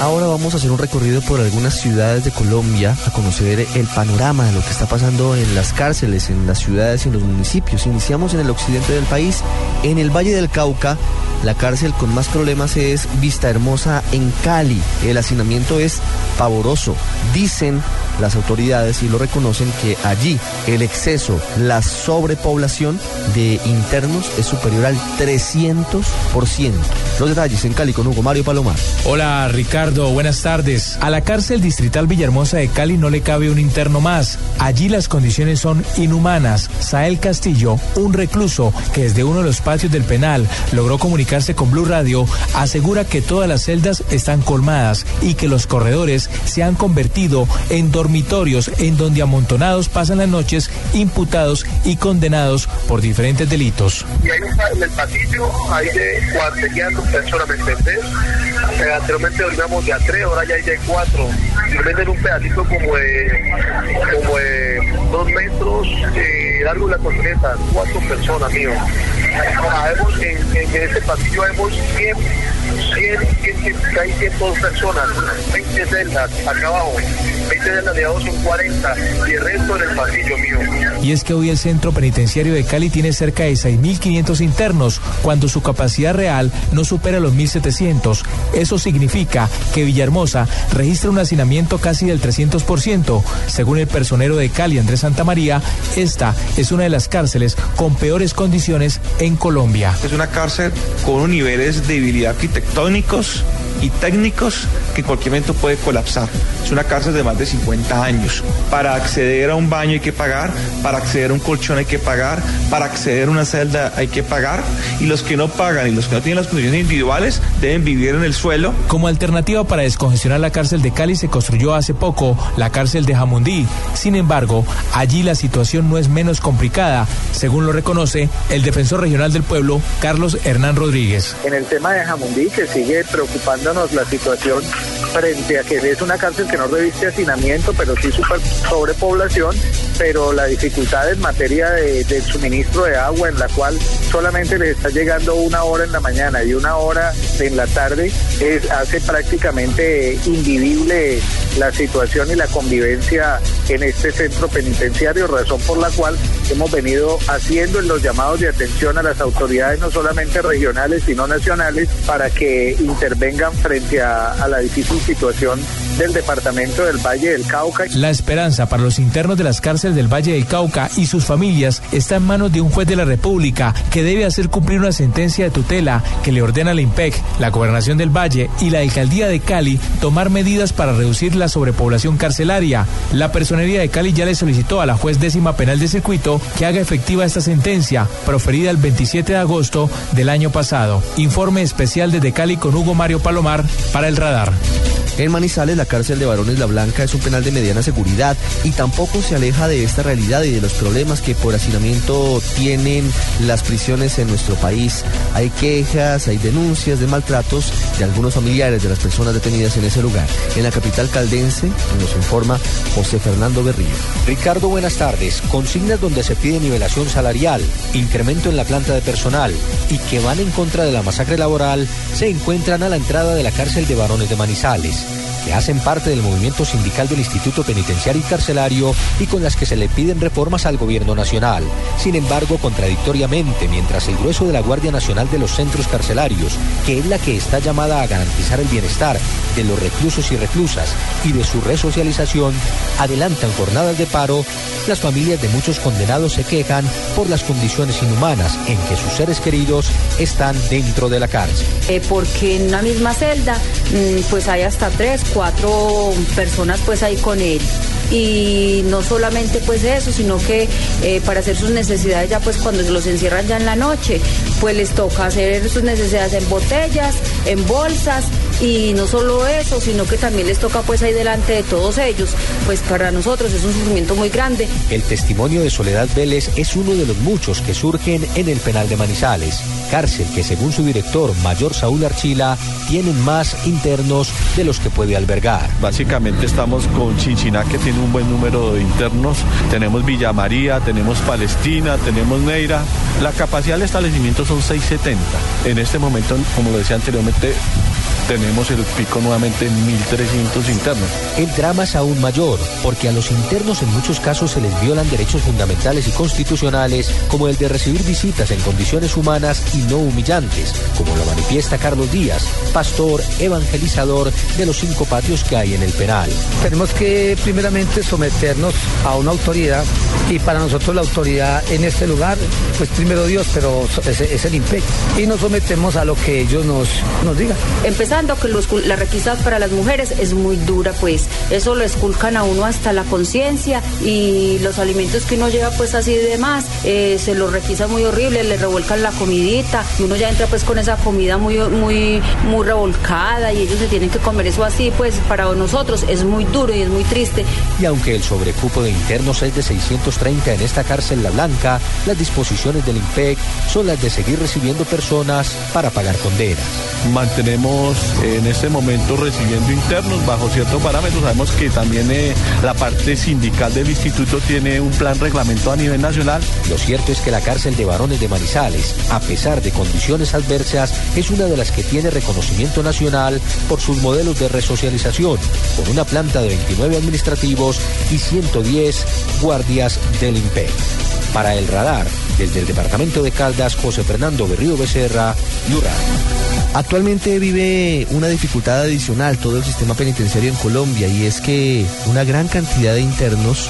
Ahora vamos a hacer un recorrido por algunas ciudades de Colombia a conocer el panorama de lo que está pasando en las cárceles, en las ciudades y en los municipios. Iniciamos en el occidente del país, en el Valle del Cauca. La cárcel con más problemas es Vista Hermosa en Cali. El hacinamiento es pavoroso. Dicen las autoridades y lo reconocen que allí el exceso, la sobrepoblación de internos es superior al 300%. Los detalles en Cali con Hugo Mario Palomar. Hola Ricardo, buenas tardes. A la cárcel distrital Villahermosa de Cali no le cabe un interno más. Allí las condiciones son inhumanas. Sael Castillo, un recluso que desde uno de los patios del penal logró comunicarse con Blue Radio, asegura que todas las celdas están colmadas y que los corredores se han convertido en dormitorios en donde amontonados pasan las noches imputados y condenados por diferentes delitos. Y hay un, en el pasillo, hay de cuarteleando personas, ¿me entendés? Eh, anteriormente dormíamos de a tres, ahora ya hay de cuatro. Venden un pedacito como de, como de dos metros de largo de la corneta, cuatro personas, mío. En, en ese pasillo vemos 100, 100, 100, 100, hay 102 personas, 20 celdas acá abajo, 20 celdas de abajo son 40 y el resto en el pasillo mío. Y es que hoy el centro penitenciario de Cali tiene cerca de 6.500 internos, cuando su capacidad real no supera los 1.700. Eso significa que Villahermosa registra un hacinamiento casi del 300%. Según el personero de Cali, Andrés Santamaría, esta es una de las cárceles con peores condiciones en Colombia. Es una cárcel con niveles de debilidad arquitectónicos y técnicos que en cualquier momento puede colapsar. Es una cárcel de más de 50 años. Para acceder a un baño hay que pagar, para acceder a un colchón hay que pagar, para acceder a una celda hay que pagar y los que no pagan y los que no tienen las condiciones individuales deben vivir en el suelo. Como alternativa para descongestionar la cárcel de Cali se construyó hace poco la cárcel de Jamundí. Sin embargo, allí la situación no es menos complicada, según lo reconoce el defensor regional del pueblo, Carlos Hernán Rodríguez. En el tema de Jamundí, que sigue preocupándonos la situación frente a que es una cárcel que no reviste hacinamiento, pero sí super sobrepoblación, pero la dificultad en materia de, del suministro de agua, en la cual solamente les está llegando una hora en la mañana y una hora en la tarde, es, hace prácticamente invivible la situación y la convivencia en este centro penitenciario, razón por la cual hemos venido haciendo los llamados de atención a las autoridades, no solamente regionales, sino nacionales, para que intervengan frente a, a la difícil situación del departamento del Valle del Cauca. La esperanza para los internos de las cárceles del Valle del Cauca y sus familias está en manos de un juez de la República que debe hacer cumplir una sentencia de tutela que le ordena al IMPEC, la Gobernación del Valle y la Alcaldía de Cali tomar medidas para reducir la sobrepoblación carcelaria. La personería de Cali ya le solicitó a la juez décima penal de circuito que haga efectiva esta sentencia, proferida el 27 de agosto del año pasado. Informe especial desde Cali con Hugo Mario Palomar para el radar. En Manizales, la cárcel de varones La Blanca es un penal de mediana seguridad y tampoco se aleja de esta realidad y de los problemas que por hacinamiento tienen las prisiones en nuestro país. Hay quejas, hay denuncias de maltratos de algunos familiares de las personas detenidas en ese lugar. En la capital caldense nos informa José Fernando Berrío. Ricardo, buenas tardes. Consignas donde se pide nivelación salarial, incremento en la planta de personal y que van en contra de la masacre laboral se encuentran a la entrada de la cárcel de varones de Manizales hacen parte del movimiento sindical del Instituto Penitenciario y Carcelario y con las que se le piden reformas al gobierno nacional. Sin embargo, contradictoriamente, mientras el grueso de la Guardia Nacional de los Centros Carcelarios, que es la que está llamada a garantizar el bienestar de los reclusos y reclusas y de su resocialización, adelantan jornadas de paro, las familias de muchos condenados se quejan por las condiciones inhumanas en que sus seres queridos están dentro de la cárcel. Eh, porque en una misma celda, mm, pues hay hasta tres, cuatro personas pues ahí con él. y no solamente pues eso, sino que eh, para hacer sus necesidades ya pues cuando los encierran ya en la noche, pues les toca hacer sus necesidades en botellas, en bolsas y no solo eso, sino que también les toca pues ahí delante de todos ellos, pues para nosotros es un sufrimiento muy grande. El testimonio de Soledad Vélez es uno de los muchos que surgen en el penal de Manizales, cárcel que según su director, Mayor Saúl Archila, tienen más internos de los que puede albergar. Básicamente estamos con Chinchiná que tiene un buen número de internos, tenemos Villa María, tenemos Palestina, tenemos Neira. La capacidad del establecimiento son 670. En este momento, como lo decía anteriormente, tenemos el pico nuevamente en 1.300 internos. El drama es aún mayor, porque a los internos en muchos casos se les violan derechos fundamentales y constitucionales, como el de recibir visitas en condiciones humanas y no humillantes, como lo manifiesta Carlos Díaz, pastor evangelizador de los cinco patios que hay en el penal. Tenemos que primeramente someternos a una autoridad y para nosotros la autoridad en este lugar, pues primero Dios, pero es, es el IMPEC. Y nos sometemos a lo que ellos nos, nos digan. Que los, la requisa para las mujeres es muy dura, pues eso lo esculcan a uno hasta la conciencia y los alimentos que uno lleva pues así de demás, eh, se los requisa muy horrible, le revuelcan la comidita y uno ya entra pues con esa comida muy, muy, muy revolcada y ellos se tienen que comer eso así, pues para nosotros es muy duro y es muy triste. Y aunque el sobrecupo de internos es de 630 en esta cárcel La Blanca, las disposiciones del IMPEC son las de seguir recibiendo personas para pagar condenas. Mantenemos en este momento recibiendo internos bajo ciertos parámetros. Sabemos que también eh, la parte sindical del instituto tiene un plan reglamento a nivel nacional. Lo cierto es que la cárcel de varones de Manizales, a pesar de condiciones adversas, es una de las que tiene reconocimiento nacional por sus modelos de resocialización, con una planta de 29 administrativos y 110 guardias del IMPEC. Para el radar, desde el departamento de Caldas, José Fernando Berrío Becerra, Yura. Actualmente vive una dificultad adicional todo el sistema penitenciario en Colombia y es que una gran cantidad de internos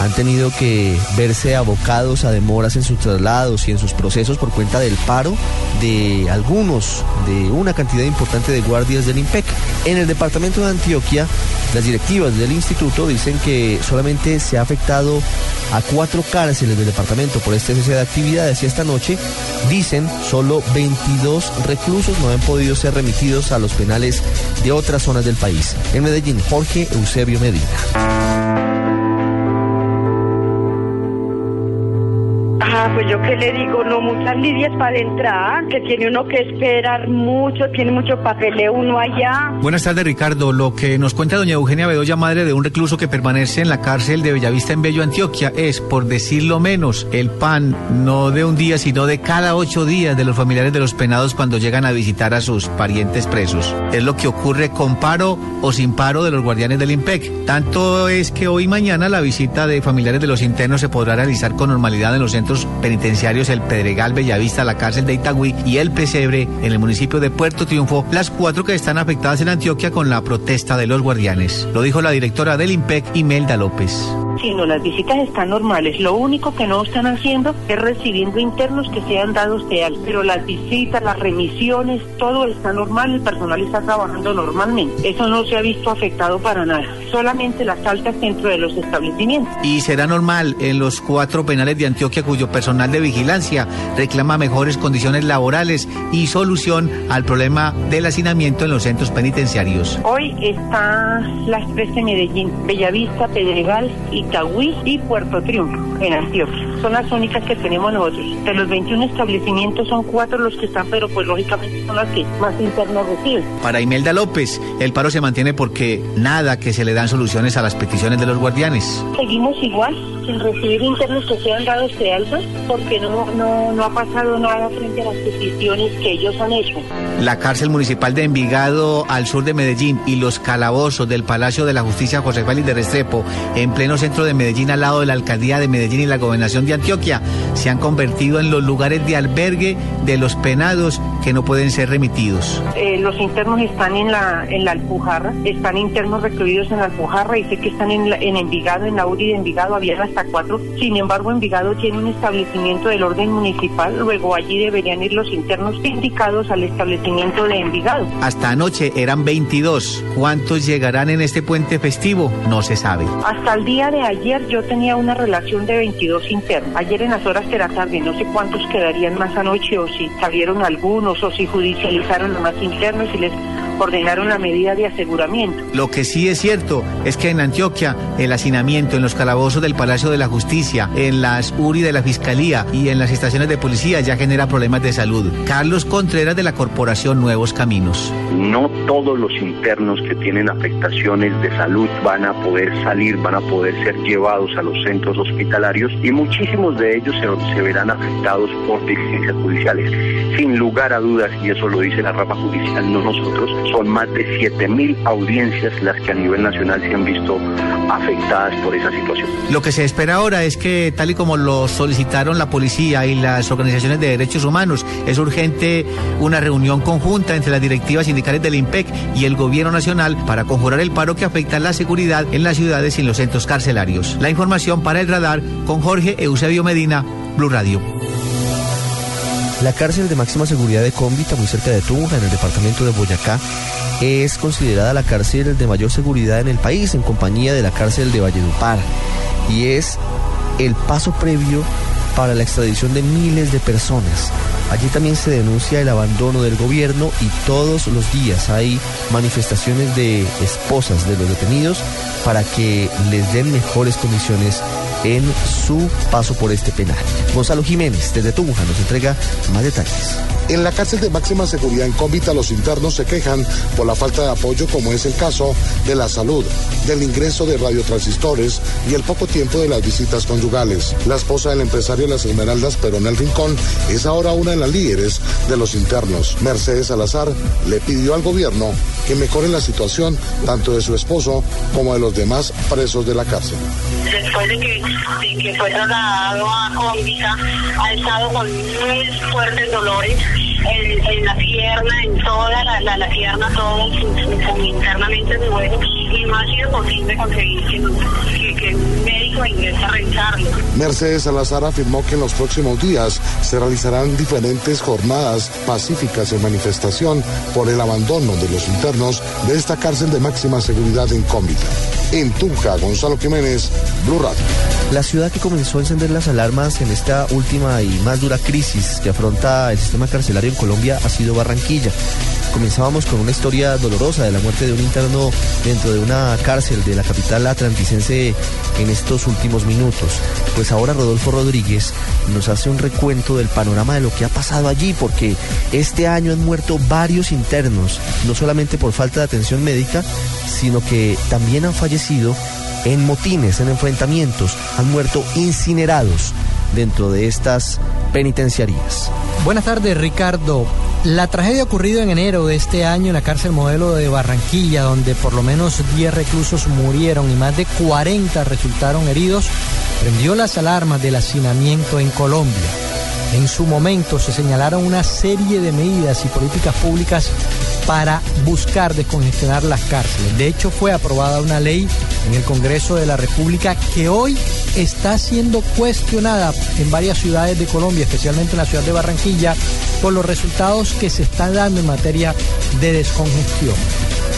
han tenido que verse abocados a demoras en sus traslados y en sus procesos por cuenta del paro de algunos, de una cantidad importante de guardias del IMPEC. En el departamento de Antioquia, las directivas del instituto dicen que solamente se ha afectado a cuatro cárceles del departamento por este cese de actividades y esta noche dicen solo 22 reclusos no han podido ser remitidos a los penales de otras zonas del país. En Medellín, Jorge Eusebio Medina. Ah, pues yo qué le digo, no muchas lidias para entrar, que tiene uno que esperar mucho, tiene mucho papeleo uno allá. Buenas tardes, Ricardo. Lo que nos cuenta doña Eugenia Bedoya, madre de un recluso que permanece en la cárcel de Bellavista en Bello, Antioquia, es, por decirlo menos, el pan no de un día, sino de cada ocho días de los familiares de los penados cuando llegan a visitar a sus parientes presos. Es lo que ocurre con paro o sin paro de los guardianes del IMPEC. Tanto es que hoy mañana la visita de familiares de los internos se podrá realizar con normalidad en los centros penitenciarios El Pedregal, Bellavista, la cárcel de Itagüí y El Pesebre en el municipio de Puerto Triunfo, las cuatro que están afectadas en Antioquia con la protesta de los guardianes. Lo dijo la directora del IMPEC, Imelda López. Sí, no, las visitas están normales. Lo único que no están haciendo es recibiendo internos que sean dados de alta. Pero las visitas, las remisiones, todo está normal, el personal está trabajando normalmente. Eso no se ha visto afectado para nada. Solamente las altas dentro de los establecimientos. Y será normal en los cuatro penales de Antioquia cuyo personal de vigilancia reclama mejores condiciones laborales y solución al problema del hacinamiento en los centros penitenciarios. Hoy está la Expresa de Medellín, Bellavista, Pedregal, Itagüí y Puerto Triunfo, en Antioquia. Son las únicas que tenemos nosotros. De los 21 establecimientos son cuatro los que están, pero pues lógicamente son las que más internos reciben. Para Imelda López, el paro se mantiene porque nada que se le dan soluciones a las peticiones de los guardianes. Seguimos igual, sin recibir internos que sean dados de alta, porque no, no, no ha pasado nada frente a las peticiones que ellos han hecho. La cárcel municipal de Envigado al sur de Medellín y los calabozos del Palacio de la Justicia José Félix de Restrepo en pleno centro centro de Medellín al lado de la alcaldía de Medellín y la gobernación de Antioquia, se han convertido en los lugares de albergue de los penados que no pueden ser remitidos. Eh, los internos están en la, en la Alpujarra, están internos recluidos en la Alpujarra y sé que están en, la- en Envigado, en la URI de Envigado, habían hasta cuatro. Sin embargo, Envigado tiene un establecimiento del orden municipal, luego allí deberían ir los internos indicados al establecimiento de Envigado. Hasta anoche eran 22. ¿Cuántos llegarán en este puente festivo? No se sabe. Hasta el día de ayer yo tenía una relación de 22 internos. Ayer en las horas de la tarde, no sé cuántos quedarían más anoche o si salieron algunos o si judicializaron a más internos y les ordenaron la medida de aseguramiento. Lo que sí es cierto es que en Antioquia el hacinamiento en los calabozos del Palacio de la Justicia, en las URI de la Fiscalía y en las estaciones de policía ya genera problemas de salud. Carlos Contreras de la Corporación Nuevos Caminos. No todos los internos que tienen afectaciones de salud van a poder salir, van a poder ser llevados a los centros hospitalarios y muchísimos de ellos se, se verán afectados por diligencias judiciales. Sin lugar a dudas, y eso lo dice la rama judicial, no nosotros, son más de 7.000 audiencias las que a nivel nacional se han visto afectadas por esa situación. Lo que se espera ahora es que, tal y como lo solicitaron la policía y las organizaciones de derechos humanos, es urgente una reunión conjunta entre las directivas sindicales del IMPEC y el gobierno nacional para conjurar el paro que afecta la seguridad en las ciudades y en los centros carcelarios. La información para el radar con Jorge Eusebio Medina, Blue Radio. La cárcel de máxima seguridad de Cómbita, muy cerca de Tunja, en el departamento de Boyacá, es considerada la cárcel de mayor seguridad en el país, en compañía de la cárcel de Valledupar. Y es el paso previo para la extradición de miles de personas. Allí también se denuncia el abandono del gobierno y todos los días hay manifestaciones de esposas de los detenidos para que les den mejores condiciones en su paso por este penal. Gonzalo Jiménez, desde Tunja, nos entrega más detalles. En la cárcel de máxima seguridad en Cómbita, los internos se quejan por la falta de apoyo, como es el caso de la salud, del ingreso de radiotransistores y el poco tiempo de las visitas conyugales. La esposa del empresario de las Esmeraldas, Peronel Rincón, es ahora una de las líderes de los internos. Mercedes Salazar le pidió al gobierno que mejore la situación tanto de su esposo como de los demás presos de la cárcel. después de que, de que fue trasladado a Cómbita, ha estado con muy fuertes dolores en, en la pierna, en toda la, la, la pierna, todo internamente de huevo, y no ha sido posible conseguir que, que, que un médico ingrese a revisarlo. Mercedes Salazar afirmó que en los próximos días se realizarán diferentes jornadas pacíficas en manifestación por el abandono de los internos de esta cárcel de máxima seguridad en Cómbita. En Tunja, Gonzalo Jiménez, Blue Radio. La ciudad que comenzó a encender las alarmas en esta última y más dura crisis que afronta el sistema carcelario en Colombia ha sido Barranquilla. Comenzábamos con una historia dolorosa de la muerte de un interno dentro de una cárcel de la capital atlanticense en estos últimos minutos. Pues ahora Rodolfo Rodríguez nos hace un recuento del panorama de lo que ha pasado allí, porque este año han muerto varios internos, no solamente por falta de atención médica, sino que también han fallecido en motines, en enfrentamientos, han muerto incinerados dentro de estas penitenciarías. Buenas tardes, Ricardo. La tragedia ocurrida en enero de este año en la cárcel modelo de Barranquilla, donde por lo menos 10 reclusos murieron y más de 40 resultaron heridos, prendió las alarmas del hacinamiento en Colombia. En su momento se señalaron una serie de medidas y políticas públicas para buscar descongestionar las cárceles. De hecho, fue aprobada una ley en el Congreso de la República que hoy está siendo cuestionada en varias ciudades de Colombia, especialmente en la ciudad de Barranquilla, por los resultados que se están dando en materia de descongestión.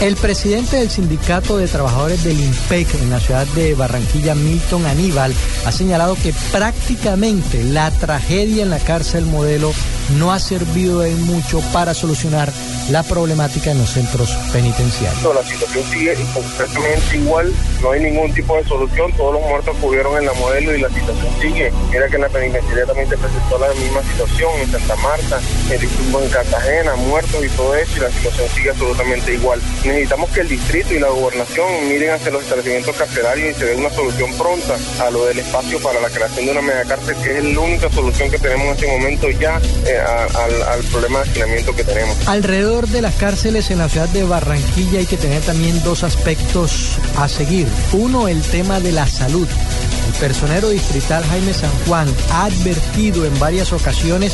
El presidente del Sindicato de Trabajadores del IMPEC en la ciudad de Barranquilla, Milton Aníbal, ha señalado que prácticamente la tragedia en la cárcel modelo no ha servido de mucho para solucionar la problemática en los centros penitenciarios. La situación sigue completamente igual, no hay ningún tipo de solución, todos los muertos ocurrieron en la modelo y la situación sigue. Mira que en la penitenciaría también se presentó la misma situación, en Santa Marta, en Cartagena, muertos y todo eso, y la situación sigue absolutamente igual. Necesitamos que el distrito y la gobernación miren hacia los establecimientos carcelarios y se dé una solución pronta a lo del espacio para la creación de una megacárcel, que es la única solución que tenemos en este momento ya eh, al, al problema de hacinamiento que tenemos. Alrededor de las cárceles en la ciudad de Barranquilla hay que tener también dos aspectos a seguir. Uno, el tema de la salud. El personero distrital Jaime San Juan ha advertido en varias ocasiones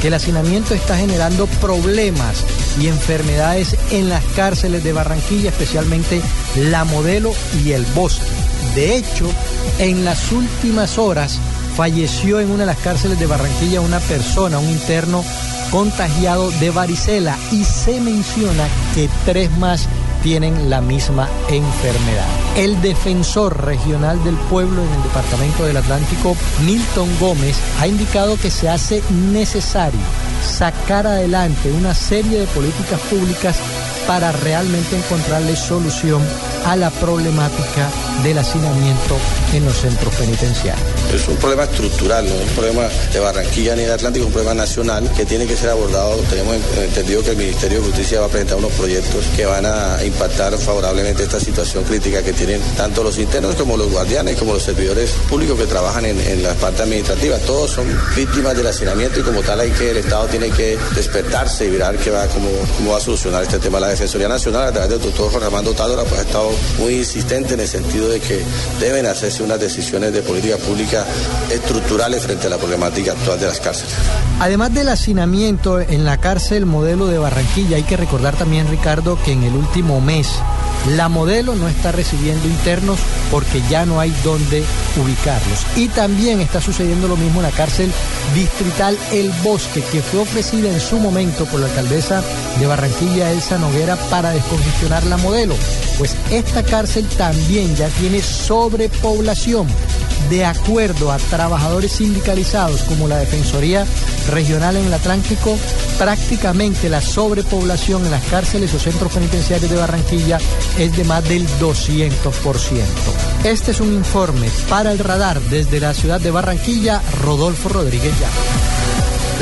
que el hacinamiento está generando problemas y enfermedades en las cárceles de Barranquilla, especialmente la modelo y el bosque. De hecho, en las últimas horas falleció en una de las cárceles de Barranquilla una persona, un interno contagiado de varicela y se menciona que tres más tienen la misma enfermedad. El defensor regional del pueblo en el Departamento del Atlántico, Milton Gómez, ha indicado que se hace necesario sacar adelante una serie de políticas públicas para realmente encontrarle solución a la problemática del hacinamiento en los centros penitenciarios. Es un problema estructural, no es un problema de Barranquilla ni de Atlántico, es un problema nacional que tiene que ser abordado. Tenemos entendido que el Ministerio de Justicia va a presentar unos proyectos que van a impactar favorablemente esta situación crítica que tienen tanto los internos como los guardianes, como los servidores públicos que trabajan en, la parte administrativa. Todos son víctimas del hacinamiento y como tal hay que el Estado tiene que despertarse y mirar qué va, cómo, cómo va a solucionar este tema. La Defensoría Nacional a través del doctor Juan Armando pues, ha estado muy insistente en el sentido de que deben hacerse unas decisiones de política pública estructurales frente a la problemática actual de las cárceles. Además del hacinamiento en la cárcel modelo de Barranquilla, hay que recordar también, Ricardo, que en el último mes la modelo no está recibiendo internos porque ya no hay dónde ubicarlos. Y también está sucediendo lo mismo en la cárcel distrital El Bosque, que fue ofrecida en su momento por la alcaldesa de Barranquilla, Elsa Noguera, para descongestionar la modelo. Pues esta cárcel también ya tiene sobrepoblación. De acuerdo a trabajadores sindicalizados como la Defensoría Regional en el Atlántico, prácticamente la sobrepoblación en las cárceles o centros penitenciarios de Barranquilla es de más del 200%. Este es un informe para el radar desde la ciudad de Barranquilla, Rodolfo Rodríguez ya.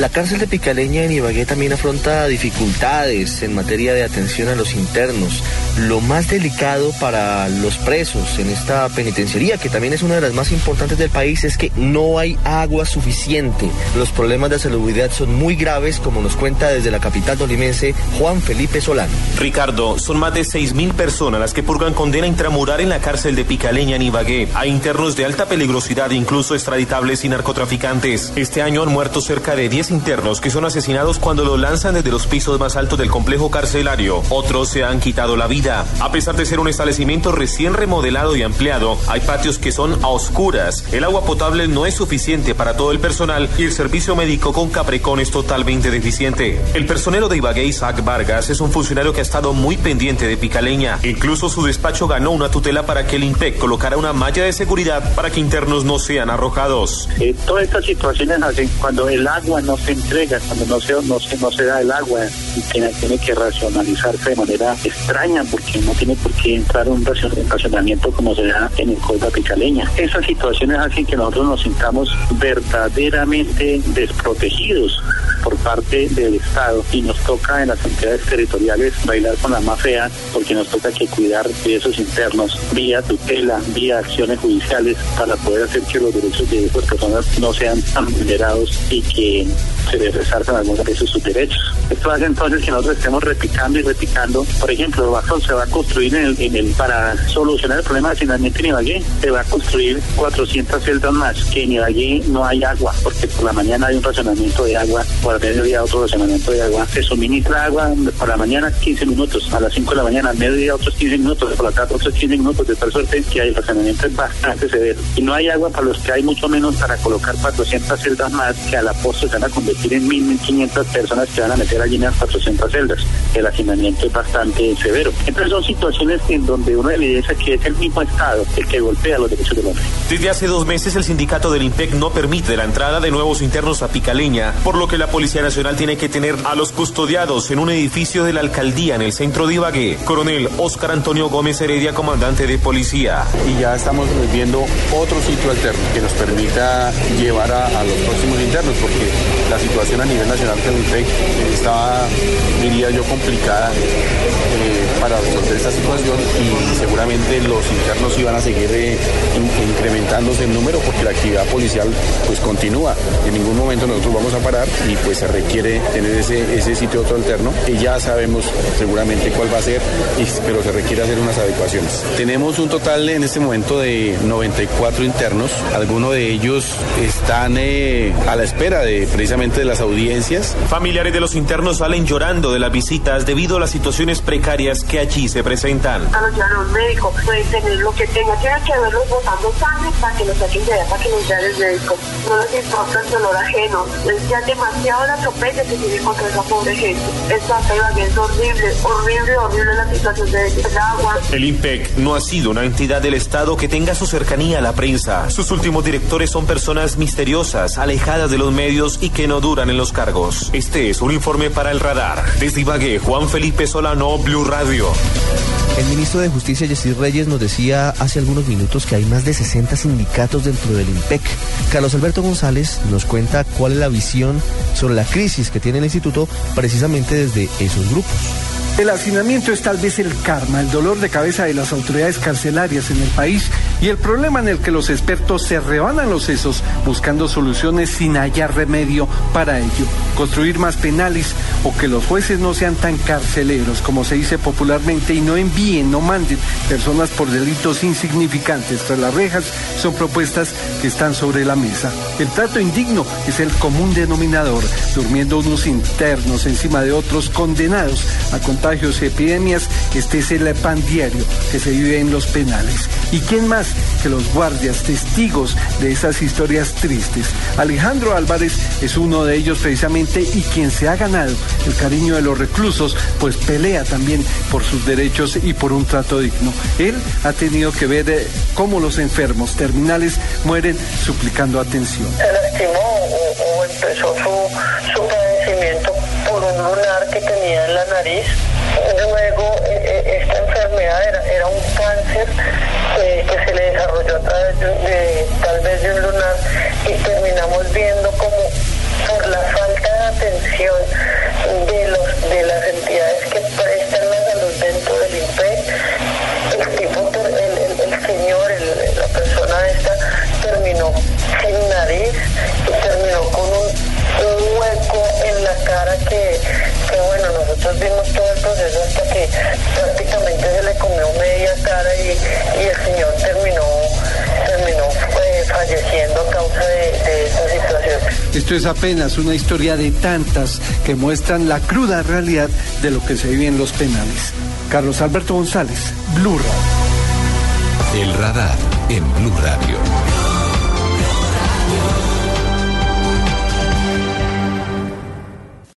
La cárcel de Picaleña en Ibagué también afronta dificultades en materia de atención a los internos. Lo más delicado para los presos en esta penitenciaría, que también es una de las más importantes del país, es que no hay agua suficiente. Los problemas de salubridad son muy graves, como nos cuenta desde la capital dolimense Juan Felipe Solano. Ricardo, son más de 6.000 personas las que purgan condena intramural en la cárcel de Picaleña en Ibagué. Hay internos de alta peligrosidad, incluso extraditables y narcotraficantes. Este año han muerto cerca de 10 internos que son asesinados cuando lo lanzan desde los pisos más altos del complejo carcelario. Otros se han quitado la vida. A pesar de ser un establecimiento recién remodelado y ampliado, hay patios que son a oscuras. El agua potable no es suficiente para todo el personal y el servicio médico con Caprecón es totalmente deficiente. El personero de Ibagué, Isaac Vargas, es un funcionario que ha estado muy pendiente de Picaleña. Incluso su despacho ganó una tutela para que el IMPEC colocara una malla de seguridad para que internos no sean arrojados. Eh, todas estas situaciones hacen cuando el agua no se entrega, cuando no se, no se, no se da el agua y tiene, tiene que racionalizarse de manera extraña porque no tiene por qué entrar un racionamiento como se da en el Colda Picaleña. Esas situaciones hacen que nosotros nos sintamos verdaderamente desprotegidos por parte del Estado y nos toca en las entidades territoriales bailar con la más fea porque nos toca que cuidar de esos internos vía tutela, vía acciones judiciales para poder hacer que los derechos de esas personas no sean tan vulnerados y que se les resaltan algunos de sus derechos. Esto hace entonces que nosotros estemos repicando y repicando. Por ejemplo, Bajón se va a construir en el, el para solucionar el problema de hacinamiento en Ibagué, se va a construir 400 celdas más, que en Ibagué no hay agua, porque por la mañana hay un racionamiento de agua, por el mediodía otro racionamiento de agua. Se suministra agua por la mañana 15 minutos, a las 5 de la mañana, al mediodía otros 15 minutos, por la tarde otros 15 minutos, de tal suerte que el racionamiento es bastante severo. Y no hay agua para los que hay mucho menos para colocar 400 celdas más, que a la postre se van a convertir en 1.500 personas que van a meter allí en las 400 celdas. El hacinamiento es bastante severo. Entonces son situaciones en donde uno evidencia que es el mismo Estado el que golpea los derechos del hombre. Desde hace dos meses el sindicato del IMPEC no permite la entrada de nuevos internos a Picaleña, por lo que la Policía Nacional tiene que tener a los custodiados en un edificio de la alcaldía en el centro de Ibagué. Coronel Óscar Antonio Gómez Heredia, comandante de policía. Y ya estamos viendo otro sitio alterno que nos permita llevar a, a los próximos internos, porque la situación a nivel nacional INPEC estaba, diría yo, complicada eh, para resolver esta situación y seguramente los internos iban a seguir eh, in- incrementándose en número porque la actividad policial pues continúa. En ningún momento nosotros vamos a parar y pues se requiere tener ese, ese sitio otro alterno que ya sabemos seguramente cuál va a ser, y- pero se requiere hacer unas adecuaciones. Tenemos un total en este momento de 94 internos, algunos de ellos están eh, a la espera de precisamente de las audiencias. Familiares de los internos salen llorando de las visitas debido a las situaciones precarias que allí se presentan. a los llevan a un médico, puede tener lo que tenga, que verlos botando sangre para que los saquen de allá, para que los vean el médico. No les importa el dolor ajeno, es ya demasiado la atropella que tiene contra esa pobre gente. Esta es horrible, horrible, horrible la situación de el agua. El IMPEC no ha sido una entidad del Estado que tenga su cercanía a la prensa. Sus últimos directores son personas misteriosas, alejadas de los medios y que no duran en los cargos. Este es un informe para el radar. Desde Ibagué, Juan Felipe Solano, Blue Radio. El ministro de Justicia, Yesir Reyes, nos decía hace algunos minutos que hay más de 60 sindicatos dentro del IMPEC. Carlos Alberto González nos cuenta cuál es la visión sobre la crisis que tiene el instituto precisamente desde esos grupos. El hacinamiento es tal vez el karma, el dolor de cabeza de las autoridades carcelarias en el país y el problema en el que los expertos se rebanan los sesos buscando soluciones sin hallar remedio para ello. Construir más penales o que los jueces no sean tan carceleros, como se dice popularmente, y no envíen, no manden personas por delitos insignificantes tras las rejas, son propuestas que están sobre la mesa. El trato indigno es el común denominador, durmiendo unos internos encima de otros condenados a contagios y epidemias. Este es el pan diario que se vive en los penales. ¿Y quién más que los guardias, testigos de esas historias tristes? Alejandro Álvarez es uno de ellos precisamente y quien se ha ganado el cariño de los reclusos, pues pelea también por sus derechos y por un trato digno. Él ha tenido que ver eh, cómo los enfermos terminales mueren suplicando atención. Lastimó o, o empezó su, su padecimiento por un lunar que tenía en la nariz. Luego, eh, eh, esta enfermedad era, era un cáncer que se le desarrolló a través de, de- tal vez de un lunar y terminamos viendo como por la falta de atención de, los, de las entidades que prestan la salud dentro del INPEC, el tipo, el, señor, el- la persona esta terminó sin nariz y terminó con un, hueco en la cara que, bueno, nosotros vimos todo el proceso hasta que falleciendo a causa de, de esta situación. Esto es apenas una historia de tantas que muestran la cruda realidad de lo que se vive en los penales. Carlos Alberto González, Blue Radio. El radar en Blue Radio.